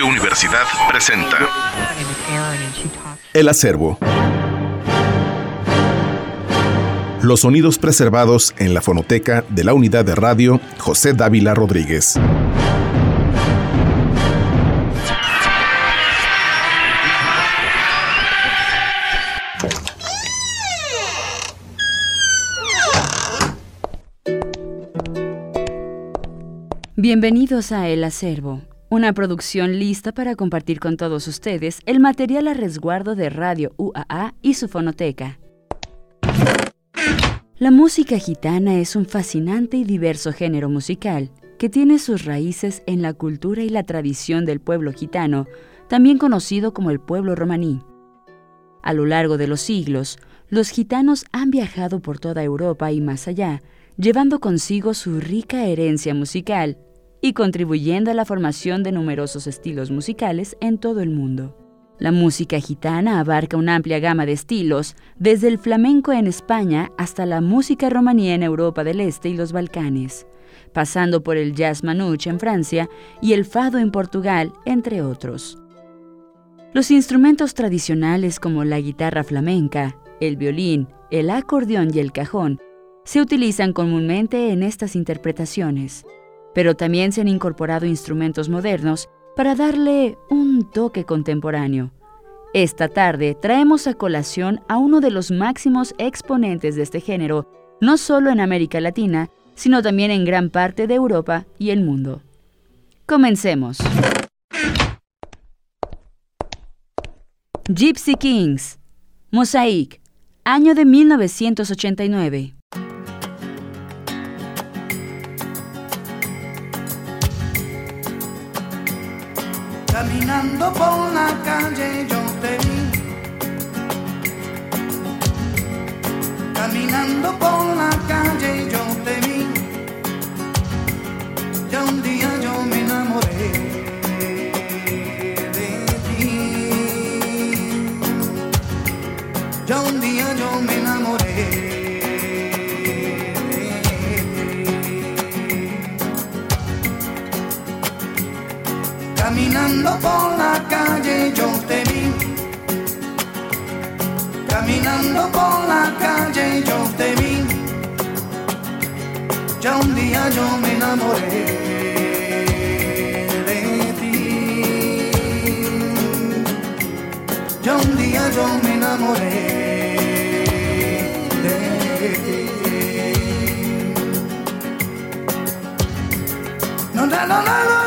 Radio Universidad presenta El acervo. Los sonidos preservados en la fonoteca de la unidad de radio José Dávila Rodríguez. Bienvenidos a El Acervo, una producción lista para compartir con todos ustedes el material a resguardo de Radio UAA y su fonoteca. La música gitana es un fascinante y diverso género musical que tiene sus raíces en la cultura y la tradición del pueblo gitano, también conocido como el pueblo romaní. A lo largo de los siglos, los gitanos han viajado por toda Europa y más allá, llevando consigo su rica herencia musical y contribuyendo a la formación de numerosos estilos musicales en todo el mundo. La música gitana abarca una amplia gama de estilos, desde el flamenco en España hasta la música romaní en Europa del Este y los Balcanes, pasando por el jazz manouche en Francia y el fado en Portugal, entre otros. Los instrumentos tradicionales como la guitarra flamenca, el violín, el acordeón y el cajón se utilizan comúnmente en estas interpretaciones pero también se han incorporado instrumentos modernos para darle un toque contemporáneo. Esta tarde traemos a colación a uno de los máximos exponentes de este género, no solo en América Latina, sino también en gran parte de Europa y el mundo. Comencemos. Gypsy Kings, Mosaic, año de 1989. Caminando por la calle yo te vi. Caminando por la calle yo te vi. Ya un día yo me enamoré de ti. Ya un día yo me enamoré. Caminando por Ya un día yo me enamoré de ti. Ya un día yo me enamoré de ti. No, no, no, no,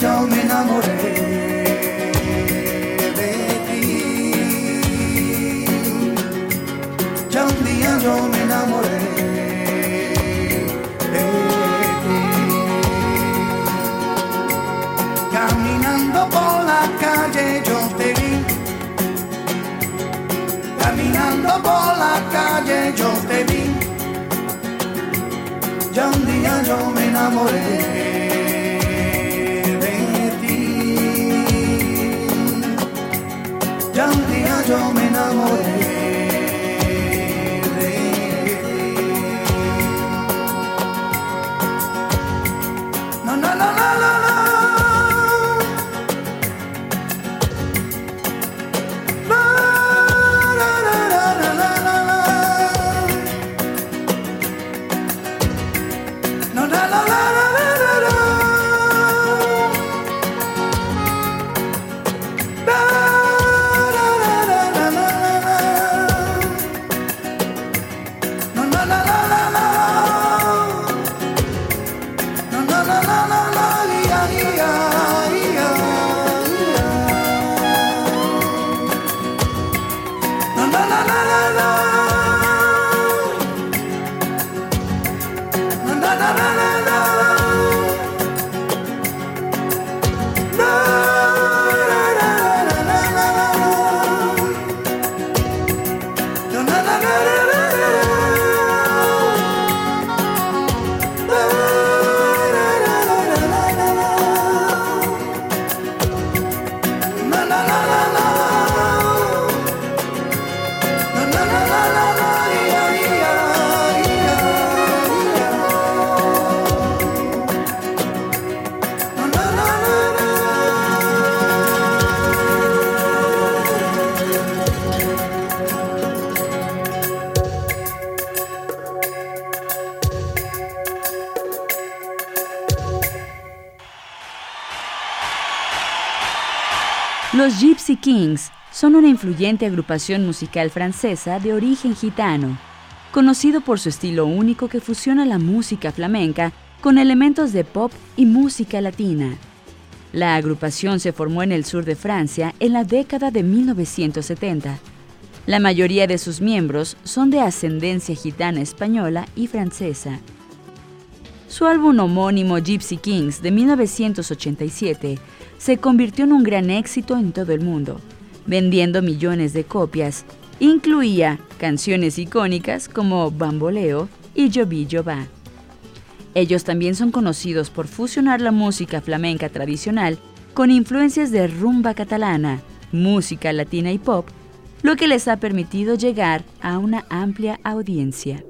yo me enamoré de ti. Ya un día yo me enamoré. de ti. Caminando por la calle yo te vi. Caminando por la calle yo te vi. Ya un día yo me enamoré Los Gypsy Kings son una influyente agrupación musical francesa de origen gitano, conocido por su estilo único que fusiona la música flamenca con elementos de pop y música latina. La agrupación se formó en el sur de Francia en la década de 1970. La mayoría de sus miembros son de ascendencia gitana española y francesa. Su álbum homónimo Gypsy Kings de 1987 se convirtió en un gran éxito en todo el mundo, vendiendo millones de copias. Incluía canciones icónicas como Bamboleo y Jovi Jova. Ellos también son conocidos por fusionar la música flamenca tradicional con influencias de rumba catalana, música latina y pop, lo que les ha permitido llegar a una amplia audiencia.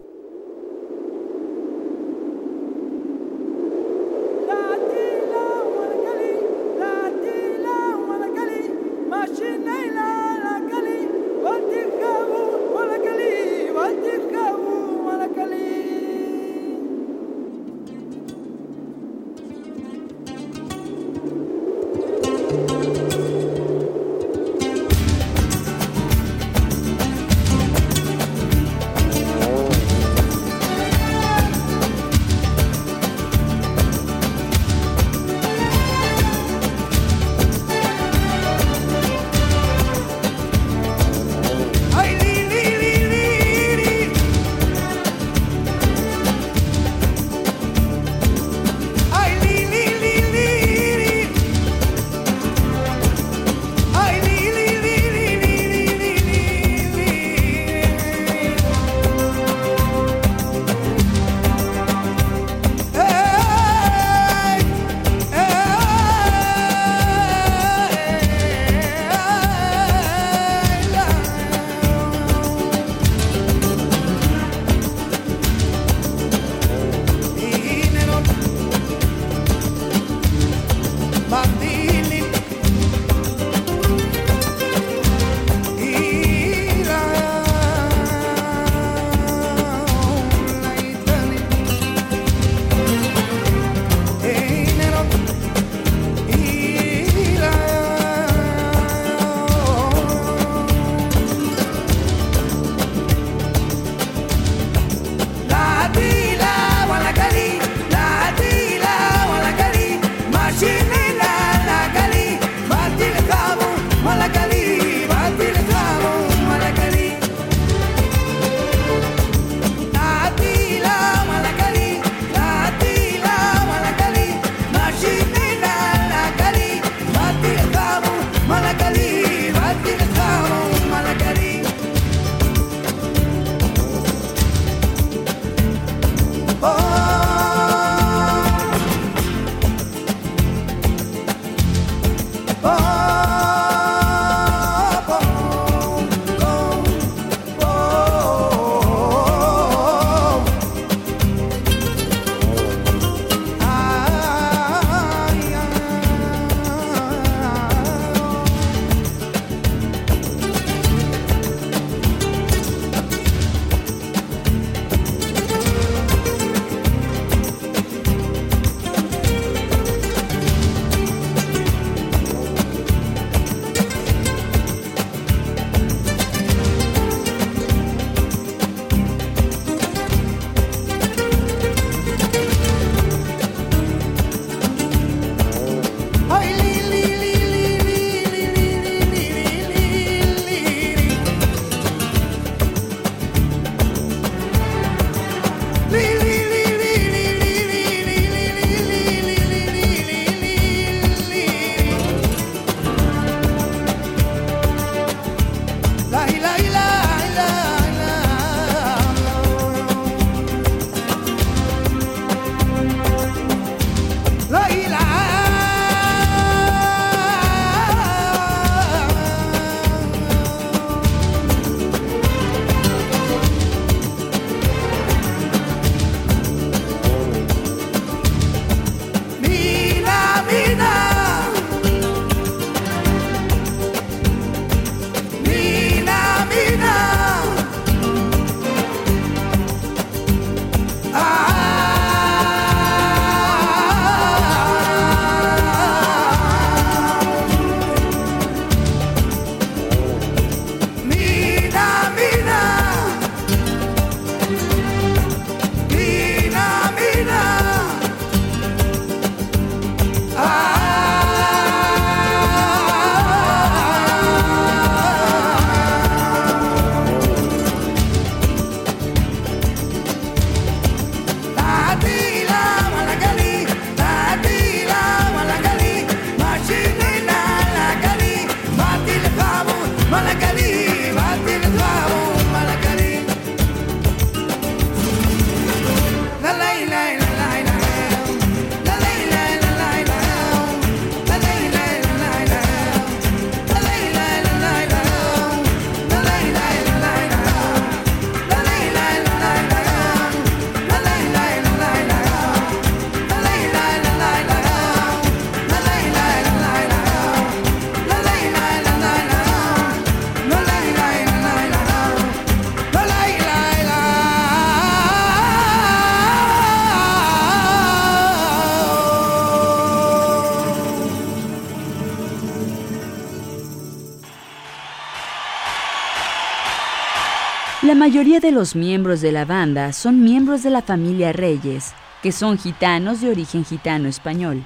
Mayoría de los miembros de la banda son miembros de la familia Reyes, que son gitanos de origen gitano español.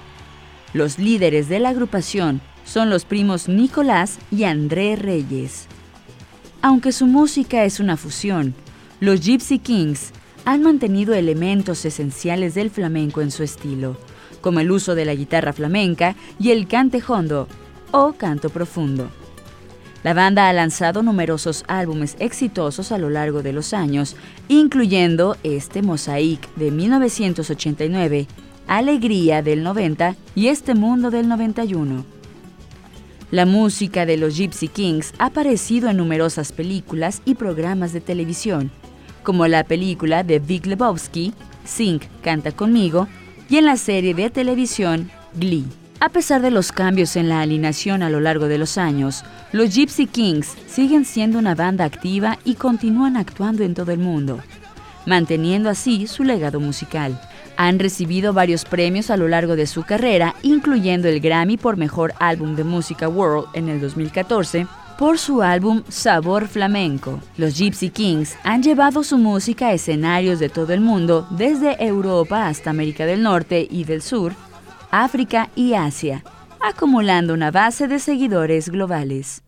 Los líderes de la agrupación son los primos Nicolás y André Reyes. Aunque su música es una fusión, los Gypsy Kings han mantenido elementos esenciales del flamenco en su estilo, como el uso de la guitarra flamenca y el cante hondo o canto profundo. La banda ha lanzado numerosos álbumes exitosos a lo largo de los años, incluyendo este Mosaic de 1989, Alegría del 90 y Este Mundo del 91. La música de los Gypsy Kings ha aparecido en numerosas películas y programas de televisión, como la película de Vic Lebowski, Sing Canta conmigo, y en la serie de televisión Glee. A pesar de los cambios en la alineación a lo largo de los años, los Gypsy Kings siguen siendo una banda activa y continúan actuando en todo el mundo, manteniendo así su legado musical. Han recibido varios premios a lo largo de su carrera, incluyendo el Grammy por Mejor Álbum de Música World en el 2014, por su álbum Sabor Flamenco. Los Gypsy Kings han llevado su música a escenarios de todo el mundo, desde Europa hasta América del Norte y del Sur, África y Asia, acumulando una base de seguidores globales.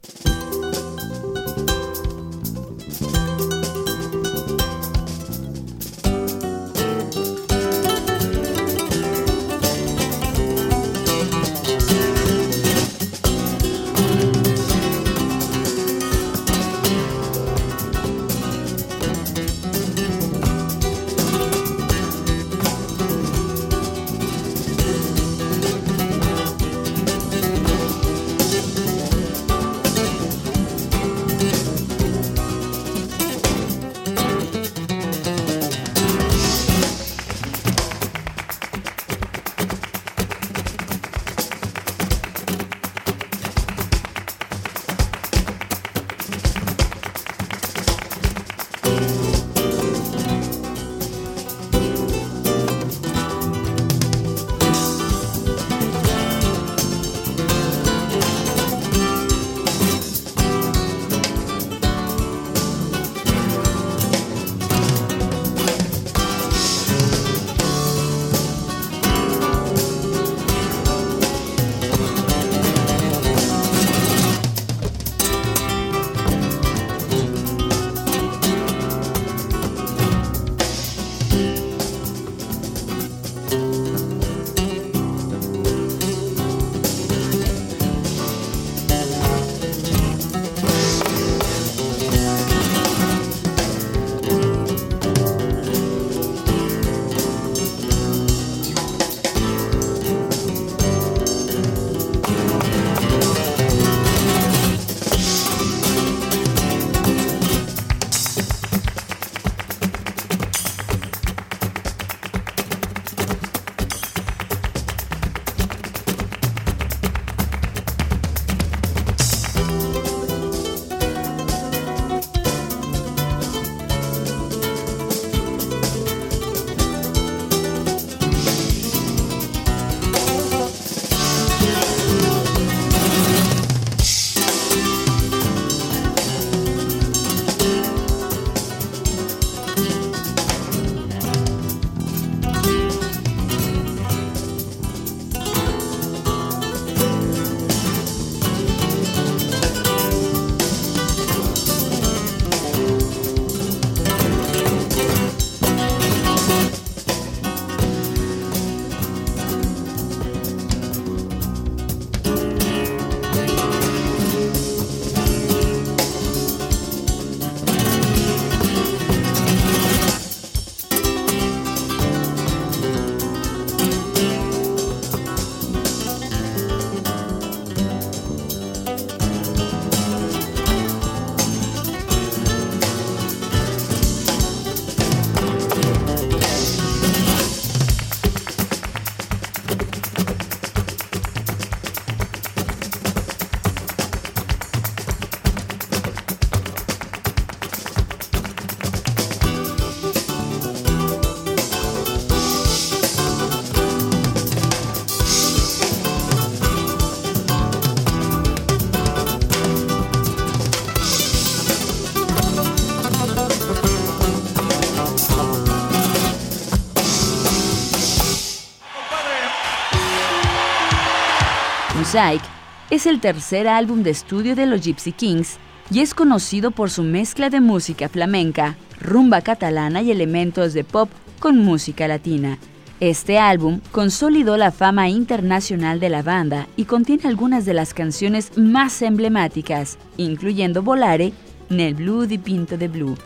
Mosaic es el tercer álbum de estudio de los Gypsy Kings y es conocido por su mezcla de música flamenca, rumba catalana y elementos de pop con música latina. Este álbum consolidó la fama internacional de la banda y contiene algunas de las canciones más emblemáticas, incluyendo Volare, Nel Blue di Pinto de Blue.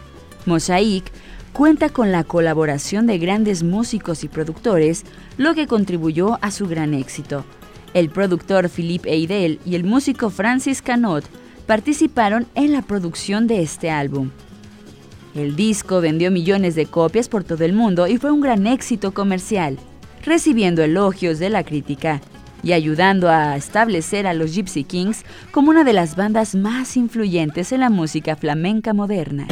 Mosaic cuenta con la colaboración de grandes músicos y productores, lo que contribuyó a su gran éxito. El productor Philippe Eidel y el músico Francis Canot participaron en la producción de este álbum. El disco vendió millones de copias por todo el mundo y fue un gran éxito comercial, recibiendo elogios de la crítica y ayudando a establecer a los Gypsy Kings como una de las bandas más influyentes en la música flamenca moderna.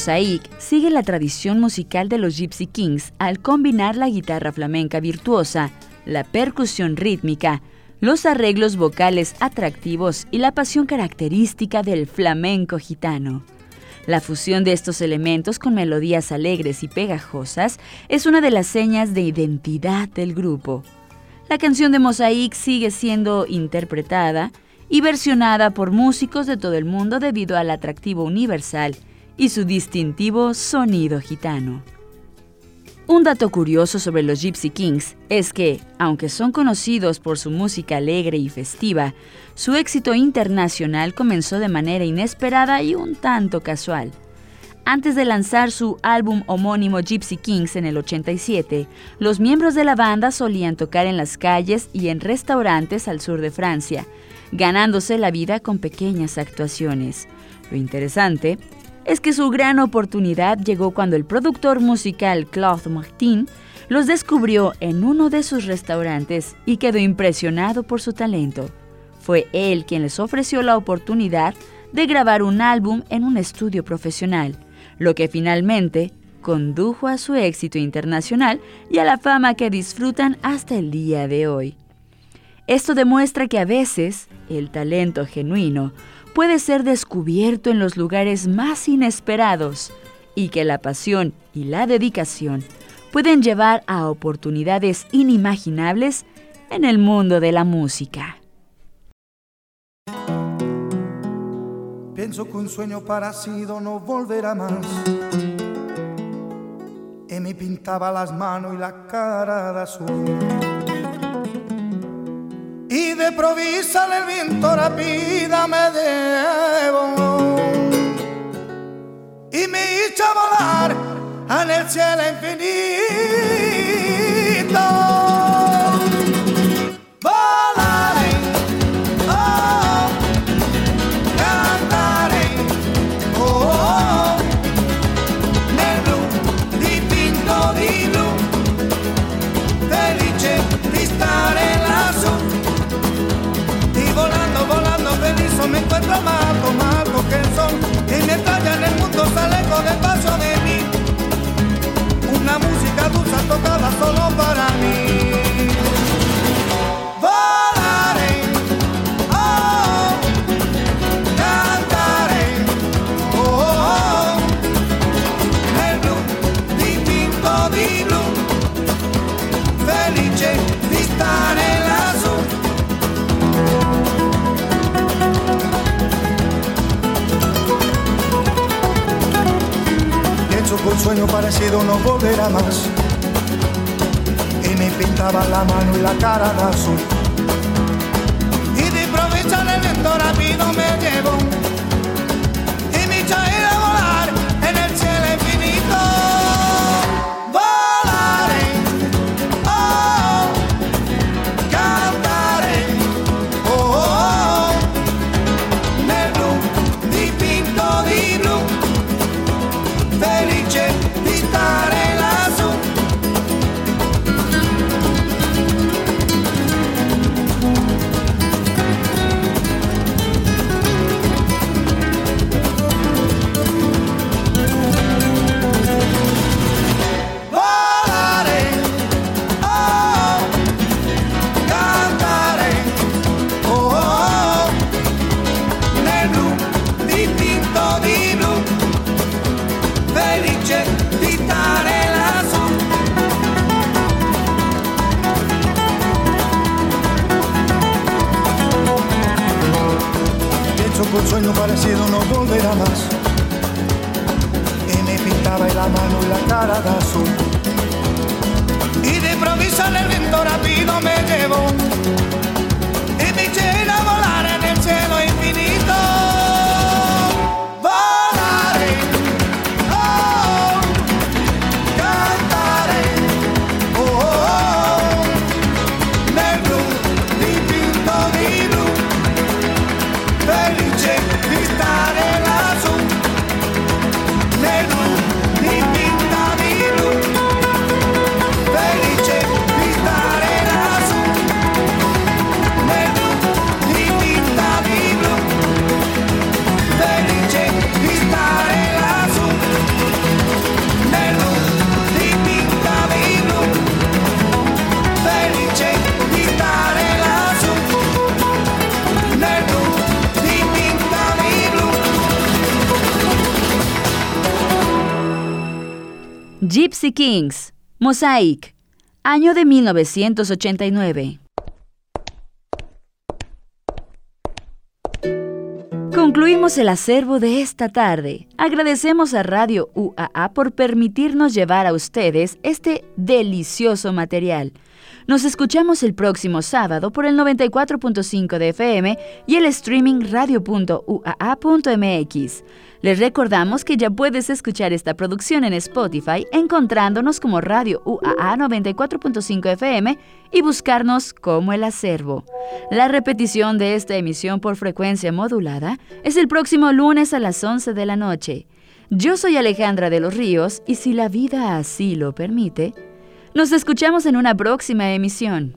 Mosaic sigue la tradición musical de los Gypsy Kings al combinar la guitarra flamenca virtuosa, la percusión rítmica, los arreglos vocales atractivos y la pasión característica del flamenco gitano. La fusión de estos elementos con melodías alegres y pegajosas es una de las señas de identidad del grupo. La canción de Mosaic sigue siendo interpretada y versionada por músicos de todo el mundo debido al atractivo universal y su distintivo sonido gitano. Un dato curioso sobre los Gypsy Kings es que, aunque son conocidos por su música alegre y festiva, su éxito internacional comenzó de manera inesperada y un tanto casual. Antes de lanzar su álbum homónimo Gypsy Kings en el 87, los miembros de la banda solían tocar en las calles y en restaurantes al sur de Francia, ganándose la vida con pequeñas actuaciones. Lo interesante es que su gran oportunidad llegó cuando el productor musical Claude Martin los descubrió en uno de sus restaurantes y quedó impresionado por su talento. Fue él quien les ofreció la oportunidad de grabar un álbum en un estudio profesional, lo que finalmente condujo a su éxito internacional y a la fama que disfrutan hasta el día de hoy. Esto demuestra que a veces el talento genuino puede ser descubierto en los lugares más inesperados y que la pasión y la dedicación pueden llevar a oportunidades inimaginables en el mundo de la música. Pienso que un sueño parecido no volverá más. Y me pintaba las manos y la cara de azul y de provisa el viento rápida me debo y me a volar en el cielo infinito. mundo sale con el paso de mí. Una música dulce tocada solo para sueño parecido no volverá más. Y me pintaba la mano y la cara de azul. Y de azul. Y improviso el viento rápido me llevo. Y me eché Gypsy Kings, Mosaic, año de 1989. Concluimos el acervo de esta tarde. Agradecemos a Radio UAA por permitirnos llevar a ustedes este delicioso material. Nos escuchamos el próximo sábado por el 94.5 de FM y el streaming radio.uaa.mx. Les recordamos que ya puedes escuchar esta producción en Spotify encontrándonos como Radio UAA 94.5 FM y buscarnos como el acervo. La repetición de esta emisión por frecuencia modulada es el próximo lunes a las 11 de la noche. Yo soy Alejandra de los Ríos y si la vida así lo permite, nos escuchamos en una próxima emisión.